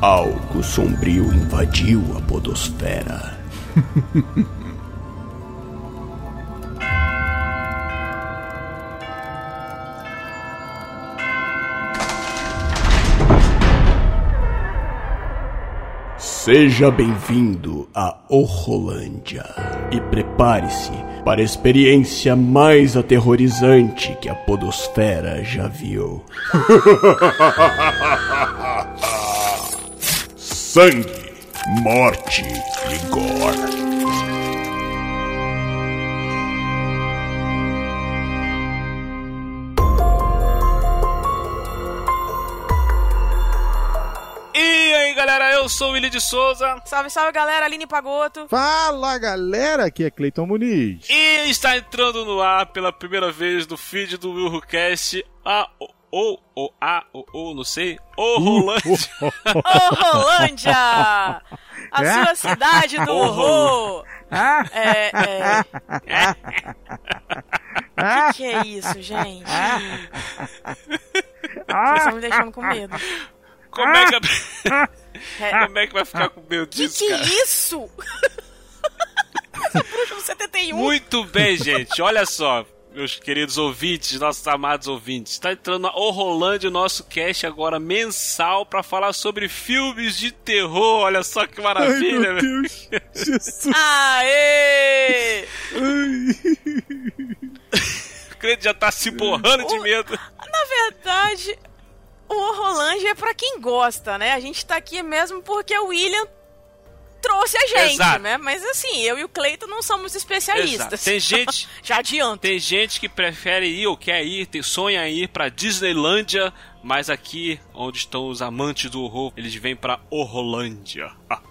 Algo sombrio invadiu a podosfera. Seja bem-vindo a Orrolândia e prepare-se para a experiência mais aterrorizante que a Podosfera já viu. Sangue, morte e gore. E aí galera, eu sou o Willi de Souza Salve, salve galera, Aline Pagoto. Fala galera, aqui é Cleiton Muniz. e está entrando no ar pela primeira vez no feed do WilhoCast a ou ou a ou ou não sei, o Rolândia. Ô, Rolândia! A sua cidade do horror! É, é. O que, que é isso, gente? Vocês estão me deixando com medo. Como é que É. como é que vai ficar com medo Que disso, que cara? é isso? Essa bruxa do 71. Muito bem, gente. Olha só, meus queridos ouvintes, nossos amados ouvintes. Está entrando na Orolândia, o nosso cast agora mensal para falar sobre filmes de terror. Olha só que Ai, maravilha, meu velho. Deus. Jesus. Aê! O crente já tá se borrando de medo. Na verdade, o Horrolândia é pra quem gosta, né? A gente tá aqui mesmo porque o William trouxe a gente, Exato. né? Mas assim, eu e o Cleiton não somos especialistas. Exato. Tem gente, Já adianto. tem gente que prefere ir ou quer ir, tem, sonha em ir pra Disneylândia, mas aqui, onde estão os amantes do horror, eles vêm pra Horrolândia.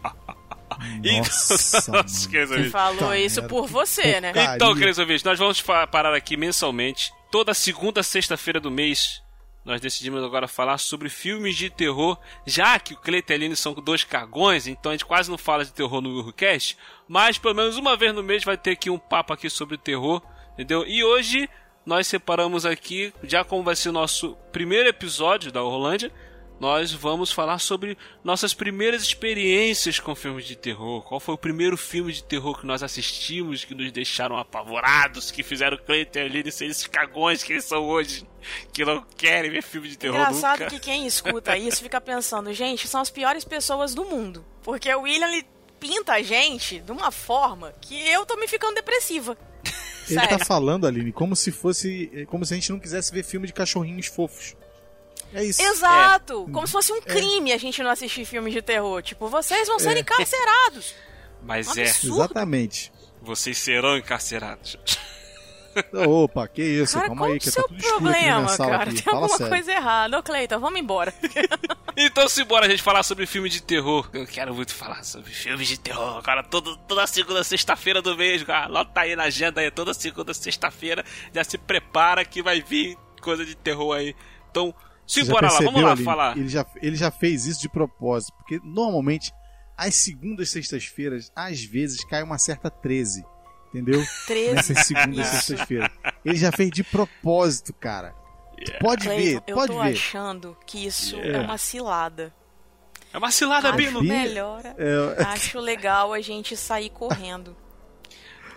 Nossa, Nossa, queridos ouvintes. falou isso merda, por você, né? Então, queridos ouvintes, nós vamos parar aqui mensalmente. Toda segunda sexta-feira do mês, nós decidimos agora falar sobre filmes de terror. Já que o Cleiton e a Aline são dois cagões, então a gente quase não fala de terror no Willcast. Mas pelo menos uma vez no mês vai ter aqui um papo aqui sobre terror, entendeu? E hoje nós separamos aqui, já como vai ser o nosso primeiro episódio da Orlândia, nós vamos falar sobre nossas primeiras experiências com filmes de terror. Qual foi o primeiro filme de terror que nós assistimos, que nos deixaram apavorados, que fizeram o Cleiton e Aline ser esses cagões que eles são hoje, que não querem ver filme de terror Engraçado nunca. que quem escuta isso fica pensando, gente, são as piores pessoas do mundo. Porque o William ele pinta a gente de uma forma que eu tô me ficando depressiva. Ele Sério. tá falando, Aline, como se fosse. Como se a gente não quisesse ver filme de cachorrinhos fofos. É isso. Exato! Como se fosse um crime a gente não assistir filmes de terror. Tipo, vocês vão ser encarcerados. Mas Um é. Exatamente. vocês serão encarcerados. Opa, que isso? Cara, Calma aí, o que seu tá tudo escuro aqui problema, cara? aqui. Tem alguma sério. coisa errada. Ô, Cleiton, vamos embora. Então, simbora a gente falar sobre filme de terror. Eu quero muito falar sobre filmes de terror. Cara, todo, toda segunda, sexta-feira do mês, cara. Lota aí na agenda aí, toda segunda, sexta-feira. Já se prepara que vai vir coisa de terror aí. Então, Você já simbora lá, vamos lá Aline? falar. Ele já, ele já fez isso de propósito, porque normalmente, às segundas e sextas-feiras, às vezes cai uma certa 13. Entendeu? 13. Nessas segundas e sextas-feiras. Ele já fez de propósito, cara. Pode ver, Cleiton, eu pode tô ver. achando que isso é Yeah. uma cilada. É uma cilada, Acho Bino. Bino. melhor, É, acho legal a gente sair correndo.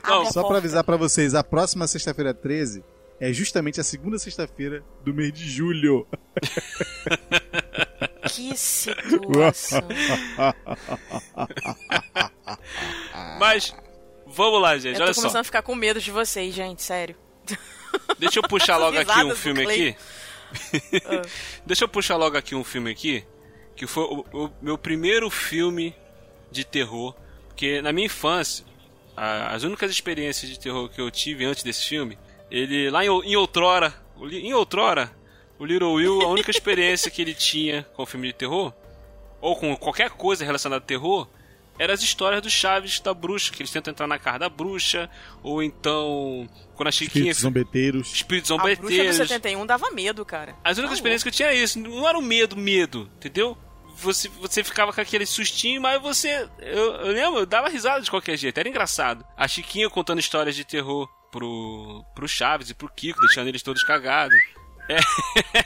Não, Só pra porta. avisar pra vocês, a próxima sexta-feira 13 é justamente a segunda sexta-feira do mês de julho. Que situação. Mas, vamos lá, gente. Eu tô Olha começando só. a ficar com medo de vocês, gente, sério. Deixa eu puxar logo aqui um filme aqui. Deixa eu puxar logo aqui um filme aqui. Que foi o, o meu primeiro filme de terror. Porque na minha infância, a- as únicas experiências de terror que eu tive antes desse filme, ele lá em, em outrora, o em outrora, o Little Will, a única experiência que ele tinha com filme de terror, ou com qualquer coisa relacionada a terror, eram as histórias dos Chaves da bruxa, que eles tentam entrar na casa da bruxa, ou então quando a Chiquinha Espíritos zombeteiros. espíritos A bruxa do zombeteiros. 71 dava medo, cara. As únicas Tá experiências que eu tinha é isso. Não era o medo, medo, entendeu? Você, você ficava com aquele sustinho, mas você. Eu, eu lembro, eu dava risada de qualquer jeito, era engraçado. A Chiquinha contando histórias de terror pro, pro Chaves e pro Kiko, deixando eles todos cagados. É.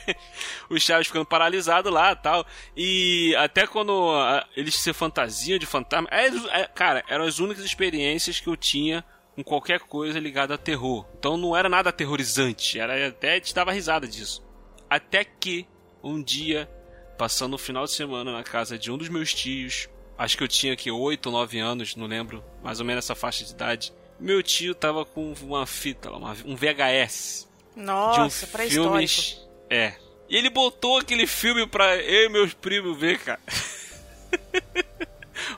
o Chaves ficando paralisado lá tal. E até quando a, eles se fantasiam de fantasma. É, é, cara, eram as únicas experiências que eu tinha com qualquer coisa ligada a terror. Então não era nada aterrorizante, era até te dava risada disso. Até que um dia, passando o final de semana na casa de um dos meus tios, acho que eu tinha aqui 8 ou 9 anos, não lembro, mais ou menos essa faixa de idade. Meu tio tava com uma fita, uma, um VHS. Nossa, de um filmes. É. E ele botou aquele filme pra eu e meus primos ver, cara.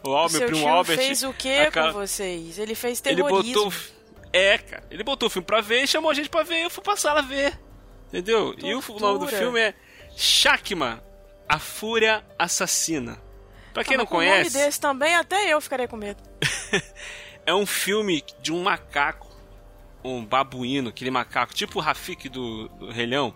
o Al, meu primo Albert. fez o que cara- com vocês? Ele fez Ele terrorismo. botou. É, cara. Ele botou o filme pra ver e chamou a gente pra ver. Eu fui pra sala ver. Entendeu? E o Tortura. nome do filme é Shakma, a Fúria Assassina. Pra quem Ah, não conhece, Um nome desse também, até eu ficaria com medo. é um filme de um macaco, um babuíno, aquele macaco, tipo o Rafik do, do Rei Leão,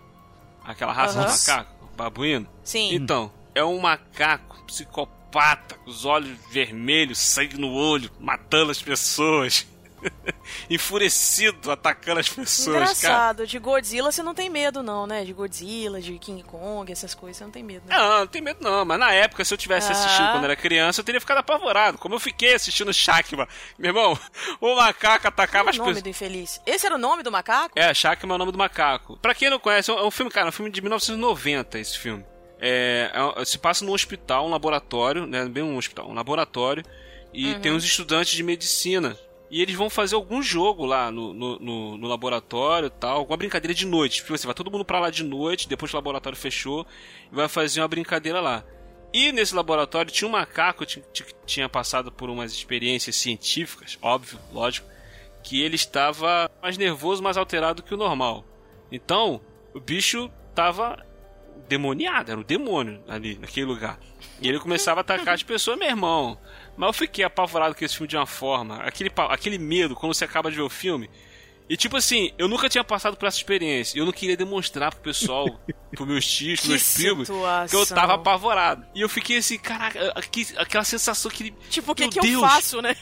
aquela raça Aham. de macaco, babuíno. Sim. Então, é um macaco psicopata, com os olhos vermelhos, sangue no olho, matando as pessoas. Enfurecido, atacando as pessoas, cara. Engraçado, de Godzilla você não tem medo, não, né? De Godzilla, de King Kong, essas coisas, você não tem medo, né? Não, não tem medo não, mas na época, se eu tivesse Ah. assistido quando era criança, eu teria ficado apavorado. Como eu fiquei assistindo Shakma. Meu irmão, o macaco atacava Qual as é o nome pessoas. do infeliz? Esse era o nome do macaco? É, Shakma é o nome do macaco. Pra quem não conhece, é um é um filme, cara, é um filme de 1990, esse filme. É, é- se passa num hospital, um laboratório, né? Bem um hospital, um laboratório. E Uhum. tem uns estudantes de medicina. E eles vão fazer algum jogo lá no, no, no- no laboratório tal, alguma brincadeira de noite. Tipo assim, vai todo mundo pra lá de noite, depois que o laboratório fechou, e vai fazer uma brincadeira lá. E nesse laboratório tinha um macaco que ti- ti- tinha passado por umas experiências científicas, óbvio, lógico, que ele estava mais nervoso, mais alterado que o normal. Então, o bicho estava demoniado, era um demônio ali, naquele lugar. E ele começava a atacar as pessoas, meu irmão. Mas eu fiquei apavorado com esse filme de uma forma, aquele, aquele medo quando você acaba de ver o filme. E tipo assim, eu nunca tinha passado por essa experiência. Eu não queria demonstrar pro pessoal, pros meus tios, pros meus primos, que eu tava apavorado. E eu fiquei assim, caraca, aquela sensação que. Tipo, o que, que eu faço, né?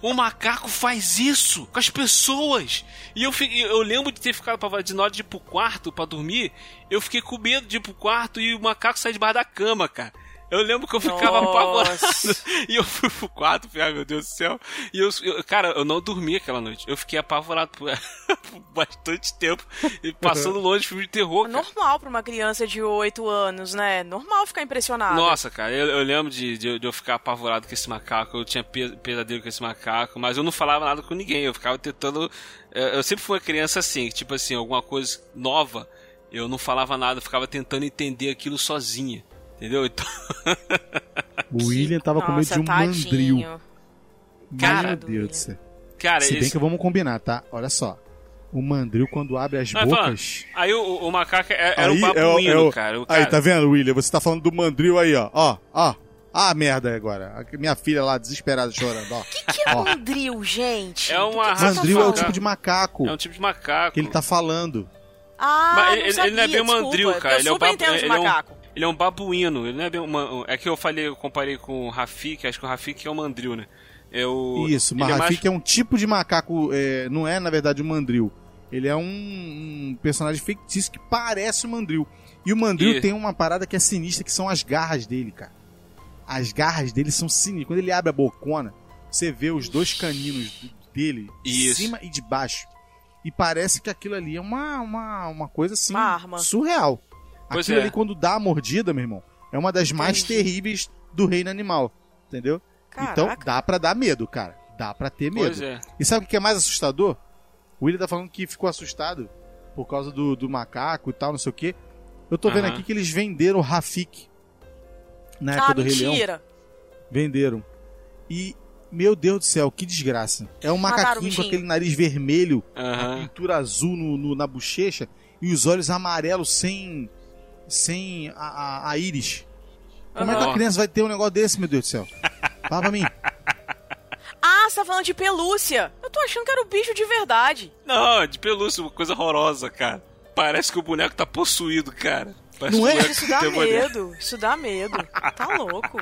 o macaco faz isso com as pessoas. E eu, eu lembro de ter ficado apavorado de de ir pro quarto pra dormir. Eu fiquei com medo de ir pro quarto e o macaco sair debaixo da cama, cara. Eu lembro que eu ficava Nossa. apavorado. E eu fui pro quarto, falei, ai meu Deus do céu. E eu, eu- cara, eu não dormi aquela noite. Eu fiquei apavorado por, por bastante tempo. E passando longe de filme de terror, cara. Normal pra uma criança de 8 anos, né? Normal ficar impressionado. Nossa, cara, eu, eu lembro de, de, de eu ficar apavorado com esse macaco. Eu tinha pe- pesadelo com esse macaco, mas eu não falava nada com ninguém. Eu ficava tentando. eh, Eu sempre fui uma criança assim, tipo assim, alguma coisa nova, eu não falava nada, eu ficava tentando entender aquilo sozinha. Entendeu? Então, O William tava com medo Nossa, de um tadinho. mandril. Cara Meu Deus do céu. cara, Se bem esse- que vamos combinar, tá? Olha só. O mandril, quando abre as Vai, fala. bocas. aí o, o macaco é- era aí um é o- babuíno, é o- cara. O Aí, cara- tá vendo, William? Você tá falando do mandril aí, ó. Ó, ó. Ah, merda agora. Minha filha lá, desesperada, chorando, ó. O que é Ó. mandril, gente? É uma que que raça você tá Mandril é o tipo de macaco É um tipo de macaco. que ele tá falando. Ah, Mas não ele, ele sabia, não é bem um desculpa. mandril, cara. Eu ele é um babu- de ele é um-. Ele é um babuíno, ele não é bem uma. É que eu falei, eu comparei com o Rafik, acho que o Rafik é o mandril, né? É o, Isso, ele é mais- é, um tipo de macaco, é, não é na verdade um mandril. Ele é um, um personagem fictício que parece um mandril. E o mandril E- tem uma parada que é sinistra, que são as garras dele, cara. As garras dele são sinistras. Quando ele abre a bocona, você vê os dois caninos dele, de Isso. cima e de baixo. E parece que aquilo ali é uma, uma, uma coisa assim, Uma arma. surreal. Pois aquilo é. ali, quando dá a mordida, meu irmão, é uma das mais Entendi. terríveis do reino animal. Entendeu? Então Caraca. dá pra dar medo, cara. Dá pra ter medo. Pois é. E sabe o que é mais assustador? O William tá falando que ficou assustado por causa do, do macaco e tal, não sei o quê. Eu tô vendo Aham. aqui que eles venderam o Rafik na época Ah, do Rei Leão. mentira. Venderam. E, meu Deus do céu, que desgraça. É um Mataram macaquinho com aquele nariz vermelho, a Aham. pintura azul no, no- na bochecha e os olhos amarelos sem, sem a, a, a íris. Como é que a criança vai ter um negócio desse, meu Deus do céu? Fala pra mim. Ah, você tá falando de pelúcia. Eu tô achando que era o bicho de verdade. Não, de pelúcia, uma coisa horrorosa, cara. Parece que o boneco tá possuído, cara. Parece Não é? Isso dá medo. Isso dá medo. Tá louco.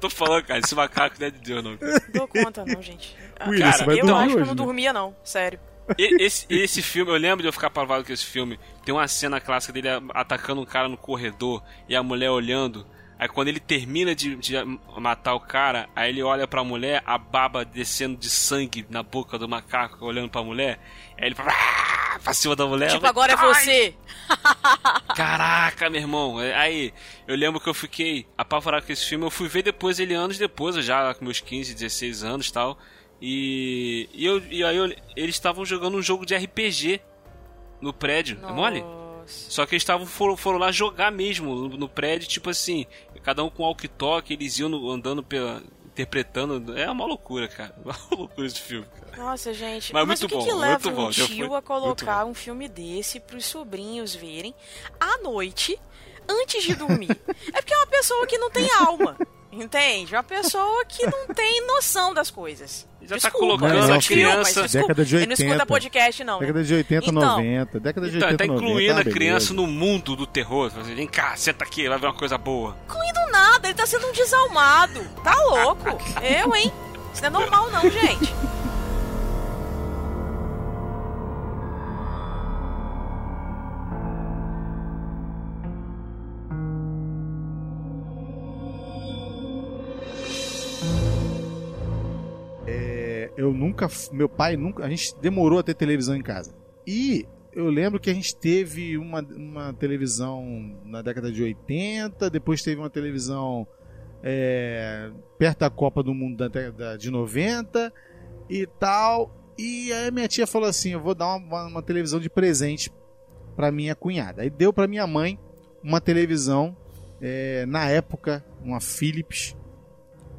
Tô falando, cara, esse macaco não é de Deus, não. Não dou conta, não, gente. Ah, Cara, você vai eu dormir acho que eu hoje, não né? dormia, não. Sério. E- Esse, esse filme, eu lembro de eu ficar apavado com esse filme. Tem uma cena clássica dele atacando um cara no corredor e a mulher olhando. Aí quando ele termina de, de matar o cara, aí ele olha pra mulher, a baba descendo de sangue na boca do macaco, olhando pra mulher. Aí ele "Ah!" Pra cima da mulher. Tipo, Eu agora é você. Caraca, meu irmão. Aí, eu lembro que eu fiquei apavorado com esse filme. Eu fui ver depois ele anos depois, eu já com meus 15, 16 anos e tal. E, e, eu, e aí eu- eles estavam jogando um jogo de RPG no prédio. É mole? Nossa. Só que eles estavam foram, foram lá jogar mesmo no, no prédio, tipo assim, cada um com walkie-talkie, eles iam no- andando pela. Interpretando. É uma loucura, cara. Uma loucura esse filme, cara. Nossa, gente. Mas Mas, muito o que, bom, que leva muito bom, um já tio a colocar um filme desse pros sobrinhos verem à noite, antes de dormir? é porque é uma pessoa que não tem alma. Entende? Uma pessoa que não tem noção das coisas. Já tá Desculpa, colocando eu sou a criança- mas desculpa, Década de Ele não escuta 80. podcast, não. Década de 80, Então, 90. Década de Então, 80, tá 90. incluindo ah, a criança beleza. no mundo do terror. Assim, Vem cá, senta aqui, vai ver uma coisa boa. Incluindo nada, ele tá sendo um desalmado. Tá louco? Eu, hein? Isso não é normal, não, gente. Nunca. Meu pai nunca. A gente demorou a ter televisão em casa. E eu lembro que a gente teve uma, uma televisão na década de 80, depois teve uma televisão é, perto da Copa do Mundo da década de 90 e tal. E aí minha tia falou assim: eu vou dar uma, uma- televisão de presente pra minha cunhada. Aí deu pra minha mãe uma televisão, é, na época, uma Philips.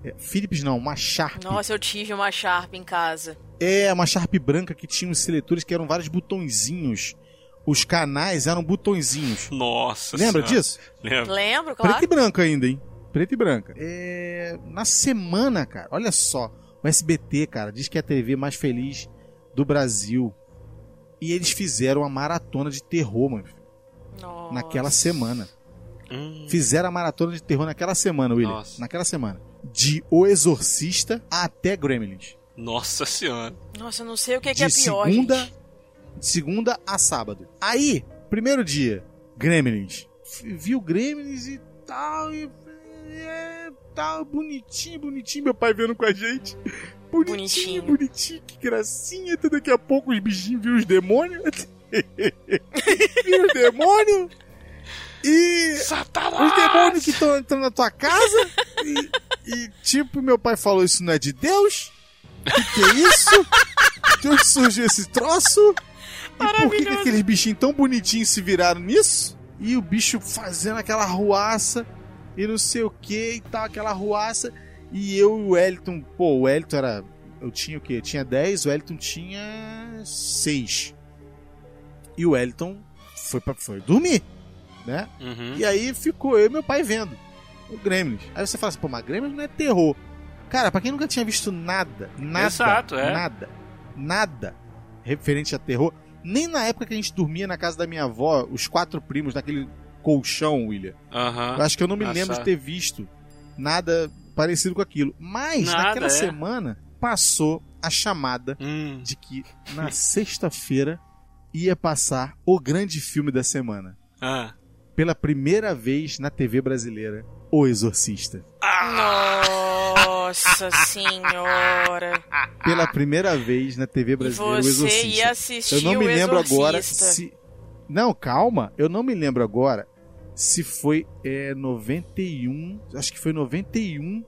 É, Philips não, uma Sharp. Nossa, eu tive uma Sharp em casa. É, uma Sharp branca que tinha uns seletores que eram vários botõezinhos. Os canais eram botõezinhos. Nossa Lembra Senhora. disso? Lembra? Lembro, claro. Preto e branco ainda, hein? Preto e branca. É, na semana, cara, olha só. O SBT, cara, diz que é a TV mais feliz do Brasil. E eles fizeram uma maratona de terror, mano, Nossa. naquela semana. Hum, Fizeram a maratona de terror naquela semana, William. Nossa. Naquela semana. De O Exorcista até Gremlins. nossa senhora. Nossa, eu não sei o que, que de é pior, segunda, gente. de segunda a sábado. Aí, primeiro dia, Gremlins. F- Viu Gremlins e tal, e é, tal, bonitinho, bonitinho, meu pai vendo com a gente. Bonitinho, Bonitinho. bonitinho, que gracinha. Até daqui a pouco os bichinhos viram os demônios. viram os demônios. E Satanás! os demônios que estão entrando na tua casa. E, e, tipo, meu pai falou: Isso não é de Deus? O que, que é isso? De onde surgiu esse troço? E por que, que aqueles bichinhos tão bonitinhos se viraram nisso? E o bicho fazendo aquela ruaça e não sei o que e tal, aquela ruaça. E eu e o Wellington, pô, o Wellington era. Eu tinha o quê? Eu tinha 10, o Wellington tinha 6. E o Wellington foi, pra, foi dormir, né? Uhum. E aí ficou eu e meu pai vendo o Gremlins. Aí você fala assim, pô, mas Gremlins não é terror. Cara, pra quem nunca tinha visto nada, nada, Exato, é. nada, nada referente a terror, nem na época que a gente dormia na casa da minha avó, os quatro primos naquele colchão, William. Aham. Eu acho que eu não me Ah, lembro de ter visto nada parecido com aquilo. Mas Nada, naquela é. semana passou a chamada Hum. de que na sexta-feira ia passar o grande filme da semana Ah. Pela primeira vez na TV brasileira, O Exorcista. Nossa senhora. Pela primeira vez na TV E brasileira, O você Exorcista. ia assistir Eu não me o lembro agora se. Não, calma, eu não me lembro agora se foi é, 91, acho que foi 91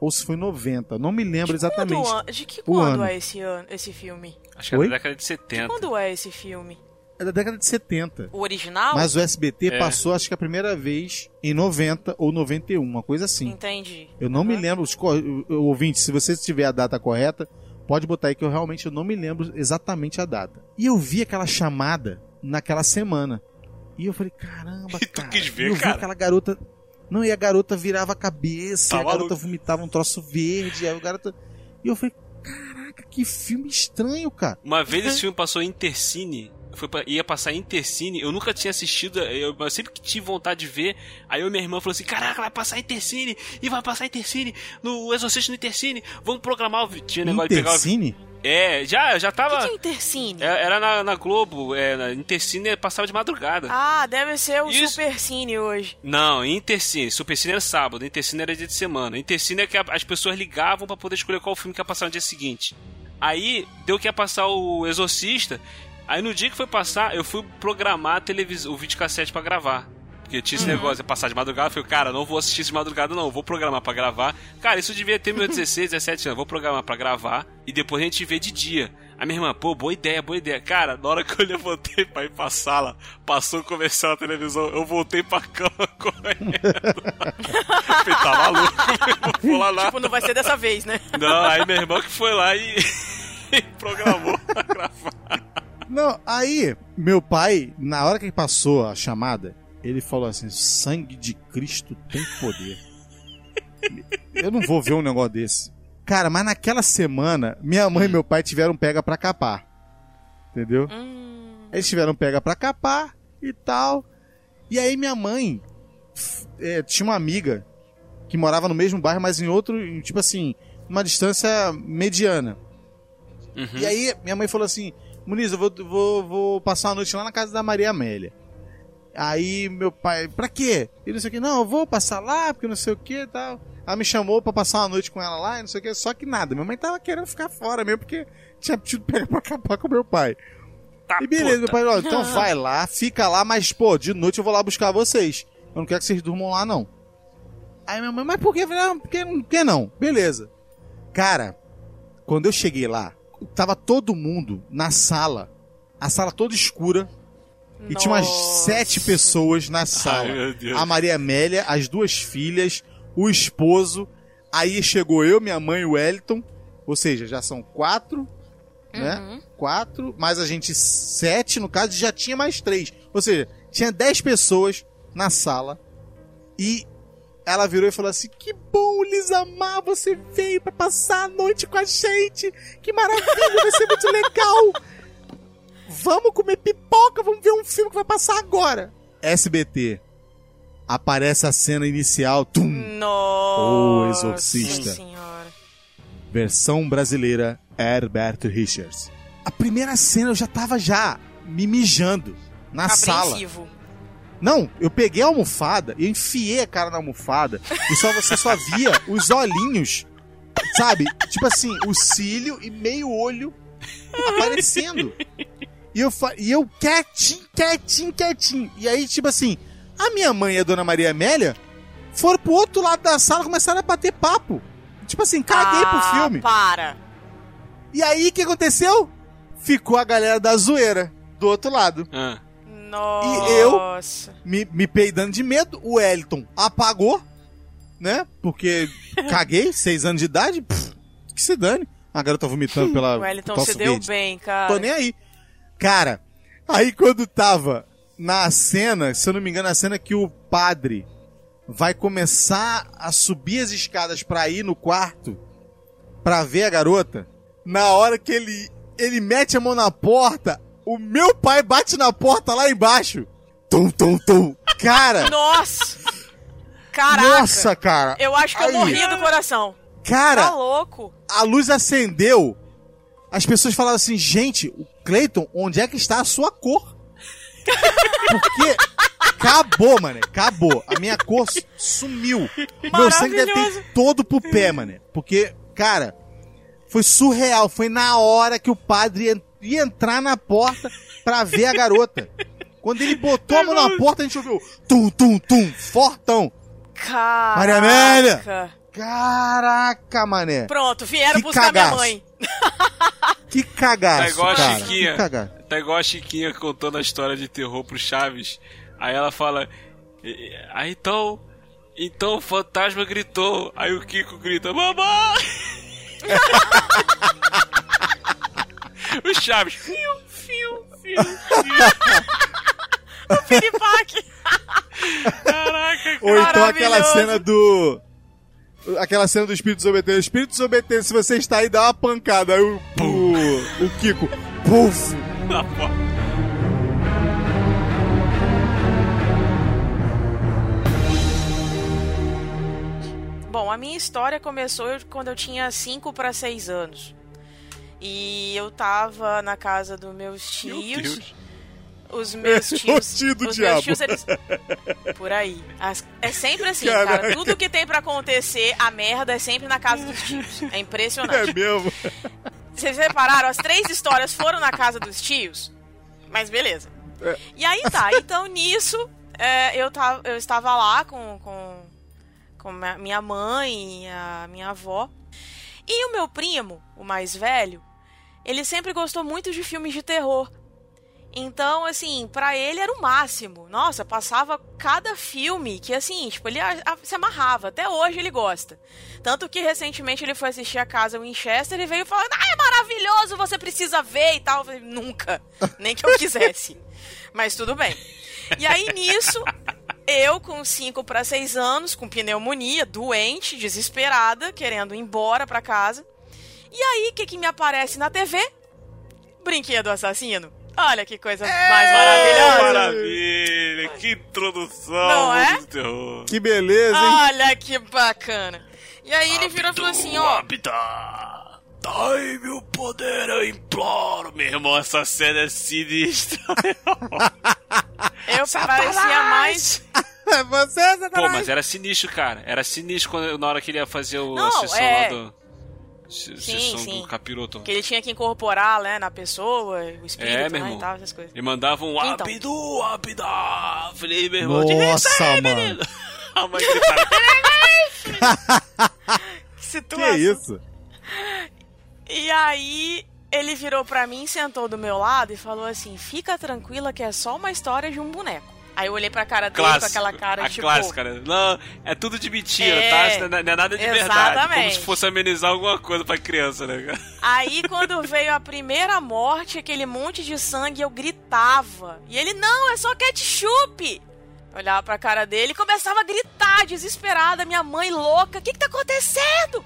ou se foi 90, não me lembro De quando exatamente. an- de que o quando ano. é esse ano, esse filme? Acho que é Oi? da década de De 70. quando é esse filme? É da década de 70. O original? Mas o SBT É. passou, acho que a primeira vez em 90 ou 91, uma coisa assim. Entendi. Eu não me Aham. lembro, os co- o- o ouvinte, se você tiver a data correta, pode botar aí que eu realmente eu não me lembro exatamente a data. E eu vi aquela chamada naquela semana. E eu falei, caramba, E tu cara. quis ver, eu vi cara? aquela garota. Não, e a garota virava a cabeça, Tá e a garota vomitava um troço verde, aí o garota. E eu falei, caraca, que filme estranho, cara. Uma vez esse filme passou em Intercine. Foi pra- ia passar em Intercine. Eu nunca tinha assistido. Eu, eu sempre que tive vontade de ver. Aí eu e minha irmã falou assim: Caraca, vai passar em Intercine. E vai passar em Intercine. No Exorcista no Intercine. Vamos programar o. Tinha negócio de pegar o. Intercine? É, já, já O que, tava. que é Intercine? é- Era na, na Globo, é, na Intercine passava de madrugada. Ah, deve ser o Isso. Supercine hoje. Não, Intercine. Supercine era sábado, Intercine era dia de semana. Intercine é que a- as pessoas ligavam pra poder escolher qual filme que ia passar no dia seguinte. Aí deu que ia passar o Exorcista. Aí no dia que foi passar, eu fui programar a televisão, o videocassete pra gravar. Porque tinha esse negócio de passar de madrugada. Eu falei, cara, não vou assistir de madrugada, não. Vou programar pra gravar. Cara, isso devia ter meus 16, 17 anos. Vou programar pra gravar. E depois a gente vê de dia. A minha irmã, pô, boa ideia, boa ideia. Cara, na hora que eu levantei pra ir pra sala, passou o comercial na televisão, eu voltei pra cama correndo. Falei, tá maluco, não vou lá lá. Tipo, não vai ser dessa vez, né? Não, aí meu irmão que foi lá e, e programou pra gravar. Não, aí, meu pai, na hora que ele passou a chamada, ele falou assim: sangue de Cristo tem poder. Eu não vou ver um negócio desse. Cara, mas naquela semana, minha mãe e meu pai tiveram pega pra capar. Entendeu? Hum, Eles tiveram pega pra capar e tal. E aí minha mãe é, tinha uma amiga que morava no mesmo bairro, mas em outro, tipo assim, uma distância mediana. Uhum. E aí minha mãe falou assim: Muniz, eu vou, vou, vou passar a noite lá na casa da Maria Amélia. Aí meu pai, pra quê? E não sei o que, não, eu vou passar lá, porque não sei o que e tal. Ela me chamou pra passar uma noite com ela lá e não sei o que, só que nada. Minha mãe tava querendo ficar fora mesmo, porque tinha tido pega pra acabar com meu pai. Tá, E beleza, meu puta. pai, ó, então vai lá, fica lá, mas pô, de noite eu vou lá buscar vocês. Eu não quero que vocês durmam lá, não. Aí minha mãe, mas por que? Eu falei, "Ah, por que, por que não? Beleza. Cara, quando eu cheguei lá, tava todo mundo na sala, a sala toda escura, e tinha umas nossa. sete pessoas na sala. Ai. A Maria Amélia, as duas filhas, o esposo. Aí chegou eu, minha mãe e o Wellington. Ou seja, já são quatro, né? Uhum. Quatro, mais a gente sete, no caso, já tinha mais três. Ou seja, tinha dez pessoas na sala. E ela virou e falou assim: Que bom, Lisamar, você veio pra passar a noite com a gente. Que maravilha, vai ser muito legal. Vamos comer pipoca, vamos ver um filme que vai passar agora. SBT. Aparece a cena inicial, tum, Nossa Exorcista. senhora. versão brasileira Herbert Richards. A primeira cena eu já tava já me mijando na sala. Não, eu peguei a almofada e enfiei a cara na almofada e só você só via os olhinhos, sabe? Tipo assim, o cílio e meio olho aparecendo. E eu, fa- e eu quietinho, quietinho, quietinho. E aí, tipo assim, a minha mãe e a dona Maria Amélia foram pro outro lado da sala e começaram a bater papo. Tipo assim, caguei pro Ah, filme. para. E aí, o que aconteceu? Ficou a galera da zoeira do outro lado. Ah. Nossa. me, me peidando de medo. O Wellington apagou, né? Porque caguei, seis anos de idade. pff, que se dane. A garota vomitando pela. O Wellington se deu verde. bem, cara. Tô nem aí. Cara, aí quando tava na cena, se eu não me engano, a cena que o padre vai começar a subir as escadas pra ir no quarto pra ver a garota, na hora que ele ele mete a mão na porta, o meu pai bate na porta lá embaixo. Tum, tum, tum. Cara, Nossa. Caraca. nossa, cara. Eu acho que eu Aí. morri do coração. Tá Cara, louco. a luz acendeu. As pessoas falaram assim, gente, o Clayton, onde é que está a sua cor? Porque acabou, mano. Acabou. A minha cor su- sumiu. Meu sangue deve ter todo pro pé, mano. Porque, cara, foi surreal. Foi na hora que o padre ia, ia entrar na porta pra ver a garota. Quando ele botou a mão na porta, a gente ouviu tum, tum, tum, fortão. Caraca. Maria Amélia. Caraca, mané. Pronto, vieram Que buscar cagaço. minha mãe. Que cagaço, Tá igual a cara. Chiquinha. Que cagaço. Tá igual a Chiquinha contando a história de terror pro Chaves. Aí ela fala. "E- Aí então. Então o fantasma gritou. Aí o Kiko grita: Mamãe! o Chaves. Fiu, fiu, fiu, fiu. Piripaque. Caraca, Ou então aquela cena do. Aquela cena do espírito desobediente. Espírito desobediente, se você está aí, dá uma pancada. Aí o, o, o Kiko. Puf! cara. Bom, a minha história começou quando eu tinha 5 para 6 anos. E eu tava na casa dos meus Meu tios. Deus. Os meus tios. tio do os diabo. meus tios, eles. Por aí. As- É sempre assim, cara. Caraca. Tudo que tem pra acontecer, a merda é sempre na casa dos tios. É impressionante. É mesmo? Vocês repararam? As três histórias foram na casa dos tios. Mas beleza. É. E aí tá. Então nisso, é, eu, tava, eu estava lá com, com, com minha mãe e a minha avó. E o meu primo, o mais velho, ele sempre gostou muito de filmes de terror. Então, assim, pra ele era o máximo. Nossa, passava cada filme que, assim, tipo, ele se amarrava. Até hoje ele gosta. Tanto que recentemente ele foi assistir a casa Winchester e veio falando: Ah, é maravilhoso, você precisa ver e tal. Nunca. Nem que eu quisesse. Mas tudo bem. E aí nisso, eu com 5 para 6 anos, com pneumonia, doente, desesperada, querendo ir embora pra casa. E aí, o que, que me aparece na TV? Brinquedo assassino. Olha que coisa mais maravilhosa. Maravilha, que introdução Não é? Que beleza, hein? Olha que bacana. E aí ele virou e falou assim, ó. Abda, dai meu poder, eu imploro. Meu irmão, essa cena é sinistra. Eu parecia mais. Você, Satanás. Pô, mas era sinistro, cara. Era sinistro quando, na hora que ele ia fazer o, Não, é. lá do... Sim, sessão sim. do capiroto. Que ele tinha que incorporar, né, na pessoa, o espírito, É, meu né, irmão. e tal, essas coisas. E mandava um Então. Abdu, Abda. Falei, meu irmão, de Nossa, recebe, mano. menino. A mãe gritava, Que Que situação. isso? E aí ele virou pra mim, sentou do meu lado e falou assim: "Fica tranquila que é só uma história de um boneco". Aí eu olhei pra cara dele clássico. com aquela cara a tipo, clássica, né? Não, é tudo de mentira, É, tá? Não é não é nada de verdade. Como exatamente. se fosse amenizar alguma coisa pra criança, né? Aí quando veio a primeira morte, aquele monte de sangue, eu gritava. E ele, não, é só ketchup! Olhava pra cara dele e começava a gritar, desesperada, minha mãe louca, o que que tá acontecendo?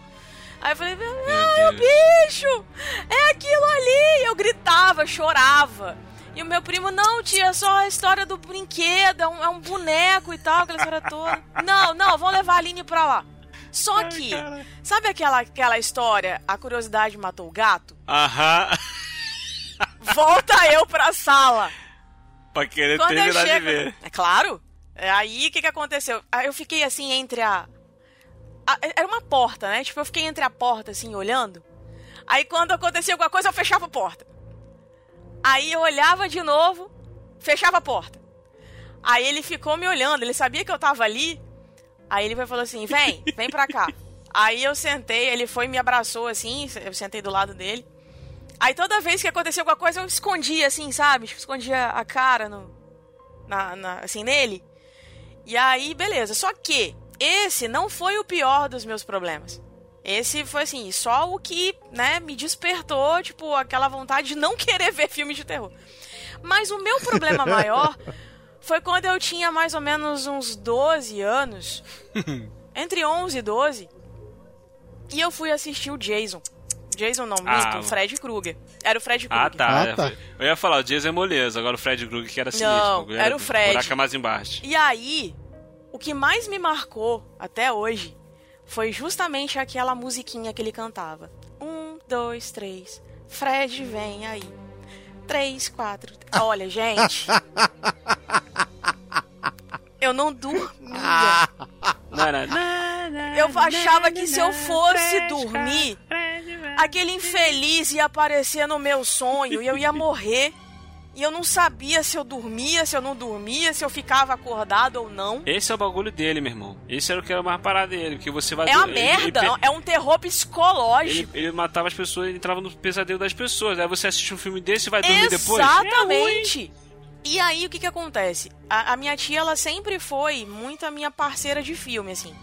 Aí eu falei, ah, Deus. bicho, é aquilo ali! Eu gritava, chorava. E o meu primo, não, tia, é só a história do brinquedo, é um, é um boneco e tal, aquela história toda. Não, não, vamos levar a Aline pra lá. Só que, sabe aquela, aquela história, a curiosidade matou o gato? Aham. Volta eu pra sala. pra querer Quando eu terminar de chego. ver. É claro. É Aí o que, que aconteceu? Aí eu fiquei assim entre a... a- Era uma porta, né? Tipo, eu fiquei entre a porta, assim, olhando. Aí quando acontecia alguma coisa, eu fechava a porta. Aí eu olhava de novo, fechava a porta. Aí ele ficou me olhando, ele sabia que eu tava ali. Aí ele falou assim: vem, vem pra cá. Aí eu sentei, ele foi e me abraçou assim, eu sentei do lado dele. Aí toda vez que acontecia alguma coisa, eu escondia assim, sabe? Tipo, escondia a cara no, na, na- assim, nele. E aí, beleza. Só que esse não foi o pior dos meus problemas. Esse foi assim, só o que, né, me despertou, tipo, aquela vontade de não querer ver filme de terror. Mas o meu problema maior foi quando eu tinha mais ou menos uns 12 anos, entre 11 e 12, e eu fui assistir o Jason. Jason não, Ah, o Fred Krueger. Era o Fred Krueger. Ah, tá. Ah, tá. Eu ia falar, o Jason é moleza, agora o Fred Krueger que era sinistro. Não, bagulho era o Fred. buraco é mais embaixo. E aí, o que mais me marcou até hoje foi justamente aquela musiquinha que ele cantava. Um, dois, três. Fred, vem aí. Três, quatro. Olha, gente. Eu não dormia. Eu achava que se eu fosse dormir, aquele infeliz ia aparecer no meu sonho e eu ia morrer. E eu não sabia se eu dormia, se eu não dormia, se eu ficava acordado ou não. Esse é o bagulho dele, meu irmão. Esse era o que era mais parado dele, porque você vai... É uma ele- merda, ele- é um terror Ele, psicológico. ele matava as pessoas, ele entrava no pesadelo das pessoas. Aí você assiste um filme desse e vai dormir depois? É Exatamente. E aí, o que que acontece? A, a minha tia, ela sempre foi muito a minha parceira de filme, assim.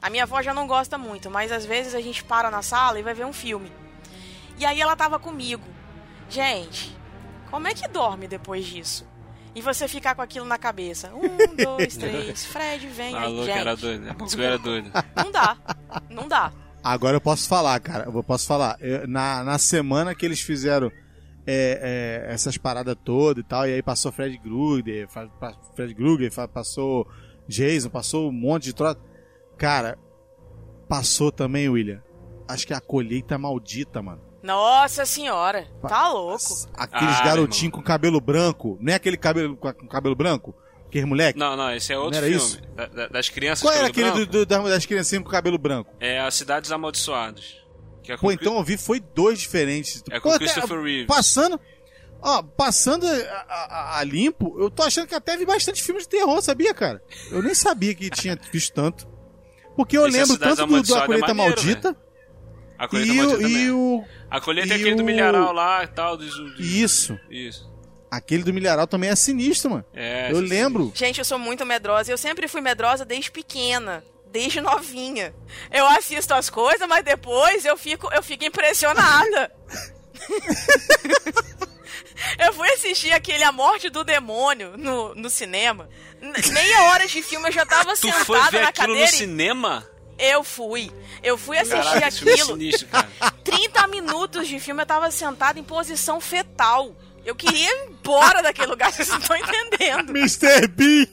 A minha avó já não gosta muito, mas às vezes a gente para na sala e vai ver um filme. E aí ela tava comigo. Gente, como é que dorme depois disso? E você ficar com aquilo na cabeça. Um, dois, três, Fred, vem aí, gente. era doido. A bagulho era doido. Não dá, não dá. Agora eu posso falar, cara. Eu posso falar. Eu- na, na semana que eles fizeram é, é, essas paradas todas e tal, e aí passou Fred Krueger, Fred Krueger, passou Jason, passou um monte de troço. Cara, passou também, William. Acho que a colheita maldita, mano. Nossa senhora, tá louco. Aqueles Ah, garotinhos com cabelo branco. Não é aquele cabelo com cabelo branco? Aquele moleque? Não, não, esse é outro filme. isso? Da- da- das crianças Qual era aquele do, do- das, das criancinhas com cabelo branco? É a Cidades Amaldiçoadas. Que é com Pô, então eu vi, foi dois diferentes. É com Pô, Christopher Reeves. Passando. Ó, passando a, a- a limpo, eu tô achando que até vi bastante filmes de terror, sabia, cara? Eu nem sabia que tinha visto tanto. Porque eu Esse lembro Cidades tanto do, do A Colheita é Maldita A colheita e, maldita o, também. e o. A colheita é aquele do o- milharal lá e tal. Do, do- Isso. Isso. Aquele do Milharal também é sinistro, mano. É, eu esse- lembro. Gente, eu sou muito medrosa. Eu sempre fui medrosa desde pequena. Desde novinha. Eu assisto as coisas, mas depois eu fico, eu fico impressionada. eu fui assistir aquele A Morte do Demônio no, no cinema. N- Meia hora de filme eu já tava Tu foi sentada ver na aquilo no cadeira. e- cinema? Eu fui. Eu fui assistir filme é aquilo. sinistro, cara. 30 minutos de filme eu tava sentada em posição fetal. Eu queria ir embora daquele lugar, vocês não estão entendendo. Mr. B!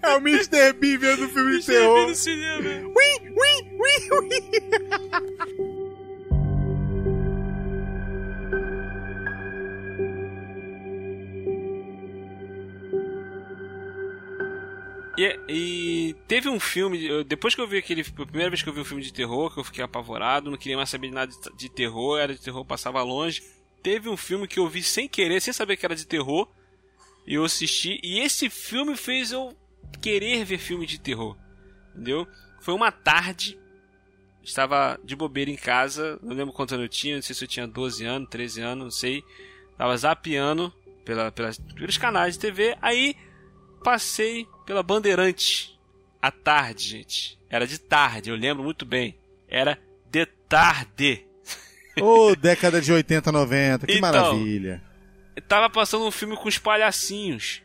É o Mr. B vendo filme de terror. no cinema. Ui, ui, ui, ui. E, e teve um filme, depois que eu vi aquele. A primeira vez que eu vi um filme de terror, que eu fiquei apavorado, não queria mais saber de nada de, de terror, era de terror, passava longe. Teve um filme que eu vi sem querer, sem saber que era de terror, e eu assisti, e esse filme fez eu querer ver filme de terror. Entendeu? Foi uma tarde, estava de bobeira em casa, não lembro quantos anos eu tinha, não sei se eu tinha 12 anos, 13 anos, não sei. Tava zapeando pela, pelas, pelos canais de TV, aí passei pela Bandeirante à tarde, gente. Era de tarde, eu lembro muito bem. Era de tarde. Ô, década de 80, 90, que Então, maravilha. Tava passando um filme com os palhacinhos.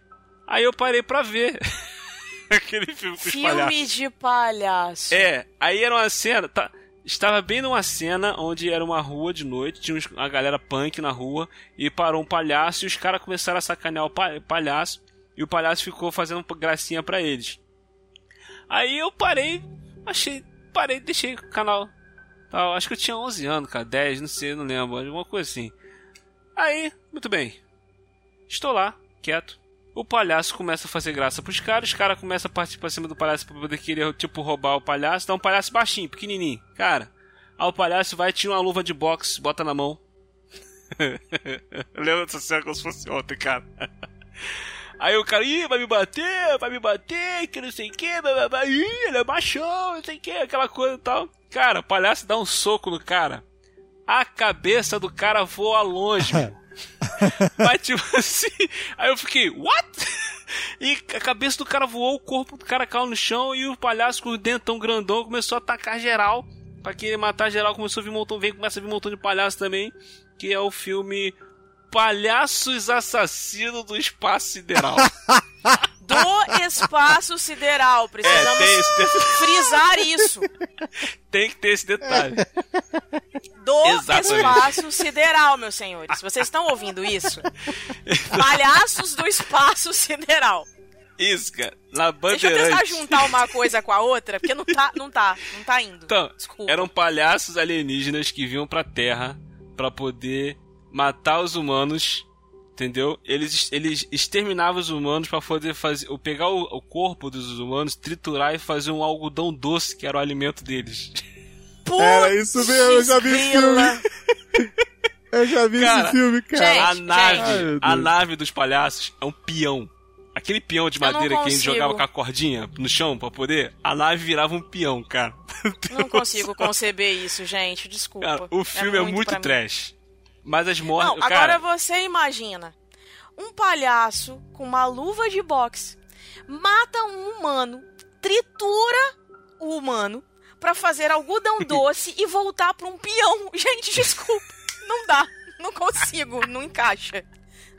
Aí eu parei pra ver. Aquele filme com os palhaços. Filme de palhaço. É, aí era uma cena. tá- estava bem numa cena onde era uma rua de noite, tinha uns- uma galera punk na rua, e parou um palhaço e os caras começaram a sacanear o pa- palhaço, e o palhaço ficou fazendo gracinha pra eles. Aí eu parei, achei, parei, deixei o canal. Acho que eu tinha 11 anos, cara, 10, não sei, não lembro, alguma coisa assim. Aí, muito bem. Estou lá, quieto. O palhaço começa a fazer graça pros caras, os caras começam a partir pra cima do palhaço pra poder querer, tipo, roubar o palhaço. Dá um palhaço baixinho, pequenininho. Cara, aí o palhaço vai, tira uma luva de boxe, bota na mão. Lembra dessa cena como se fosse ontem, cara. Aí o cara, ih, vai me bater, vai me bater, que não sei o que, blá, blá, blá, ih, ele é machão, não sei o que, aquela coisa e tal. Cara, o palhaço dá um soco no cara. A cabeça do cara voa longe. Mas tipo assim, aí eu fiquei, what? E a cabeça do cara voou, o corpo do cara caiu no chão e o palhaço com o dentão grandão começou a atacar geral. Pra querer matar geral, começou a vir um montão, vem, começa a vir um montão de palhaço também. Que é o filme Palhaços Assassinos do Espaço Sideral. Do espaço sideral. Precisamos É, tem- frisar isso. Tem que ter esse detalhe. Do Exatamente. espaço sideral, meus senhores. Vocês estão ouvindo isso? Palhaços do espaço sideral. Isso, cara. Na Deixa eu tentar juntar uma coisa com a outra, porque não tá, não tá, não tá indo. Então, Desculpa. eram palhaços alienígenas que vinham pra Terra pra poder matar os humanos, entendeu? Eles, eles exterminavam os humanos pra poder fazer, ou pegar o, o corpo dos humanos, triturar e fazer um algodão doce que era o alimento deles. Putz, Era isso mesmo, eu já vi esse grila. Eu já vi Cara, esse filme, cara. Gente, a nave, meu a nave dos palhaços é um peão. Aquele peão de madeira que a gente jogava com a cordinha no chão pra poder, a nave virava um peão, cara. Não consigo conceber isso, gente. Desculpa. Cara, o filme é muito, pra mim. trash. Mas as mortes, Não, cara, agora você imagina um palhaço com uma luva de boxe mata um humano, tritura o humano pra fazer algodão doce e voltar pra um peão. Gente, desculpa, não dá, não consigo, não encaixa.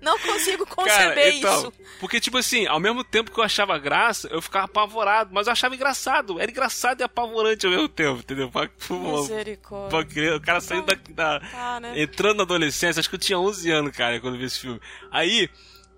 Não consigo conceber Cara, então, isso. Porque, tipo assim, ao mesmo tempo que eu achava graça, eu ficava apavorado. Mas eu achava engraçado. Era engraçado e apavorante ao mesmo tempo, entendeu? Pra, Misericórdia. pra o cara saindo da, da- Tá, né? Entrando na adolescência, acho que eu tinha 11 anos, cara, quando eu vi esse filme. Aí,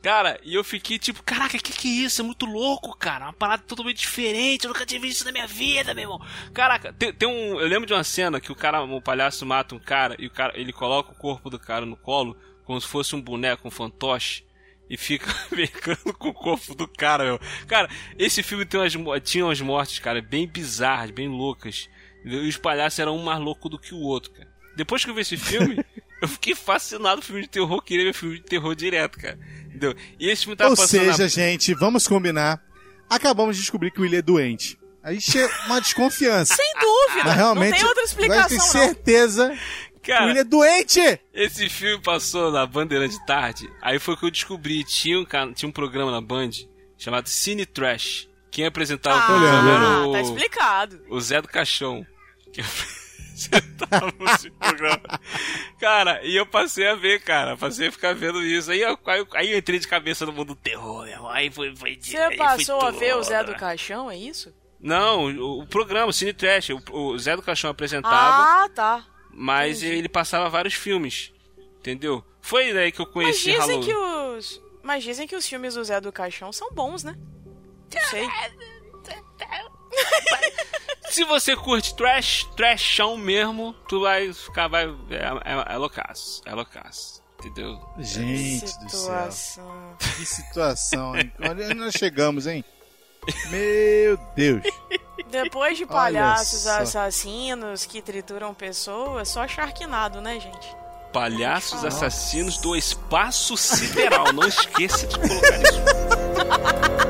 Cara, e eu fiquei tipo, caraca, que que é isso? É muito louco, cara. Uma parada totalmente diferente. Eu nunca tinha visto isso na minha vida, meu irmão. Caraca, tem, tem, um. Eu lembro de uma cena que o cara, o palhaço mata um cara e o cara, ele coloca o corpo do cara no colo, como se fosse um boneco, um fantoche. E fica brincando com o corpo do cara, meu. Cara, esse filme tem umas, tinha umas mortes, cara, bem bizarras, bem loucas. E os palhaços eram um mais louco do que o outro, cara. Depois que eu vi esse filme, eu fiquei fascinado com filme de terror, queria ver filme de terror direto, cara. Entendeu? E esse filme tava Ou passando seja, gente, vamos combinar. Acabamos de descobrir que o William é doente. Aí chega uma desconfiança. Sem dúvida. Mas realmente, não tem outra agora eu explicação, tenho não. Que o Cara, William é doente! esse filme passou na Bandeirante de tarde. Aí foi que eu descobri. Tinha um, tinha um programa na Band chamado Cine Trash. Quem apresentava o Ah, programa era tá o, explicado. o Zé do Caixão. Que apresentava esse programa. Cara, e eu passei a ver, cara. Passei a ficar vendo isso. Aí, eu- aí, eu- aí eu entrei de cabeça no mundo do terror, meu. Aí foi, foi Você aí foi passou a tudo. ver o Zé do Caixão, é isso? Não, o, o programa, o Cine Trash. O, o Zé do Caixão apresentava. Ah, tá. Mas Entendi. ele passava vários filmes, entendeu? Foi daí que eu Mas conheci dizem Halloween. que os. Mas dizem que os filmes do Zé do Caixão são bons, né? Não sei. Se você curte trash, trashão mesmo, tu vai ficar, vai, é, é, é loucaço, é loucaço, entendeu? Gente do céu. Situação. Que situação, hein? Onde nós chegamos, hein? Meu Deus. Depois de palhaços assassinos que trituram pessoas, só Sharknado, né, gente? Palhaços Nossa. assassinos do espaço sideral, não esqueça de colocar isso.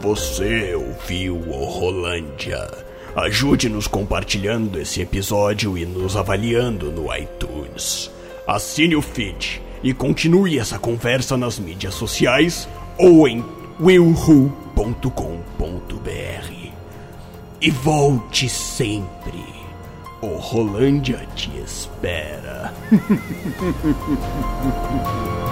Você ouviu o Rolândia. Ajude-nos compartilhando esse episódio e nos avaliando no iTunes. Assine o feed e continue essa conversa nas mídias sociais ou em willwho.com.br. E volte sempre. O Rolândia te espera.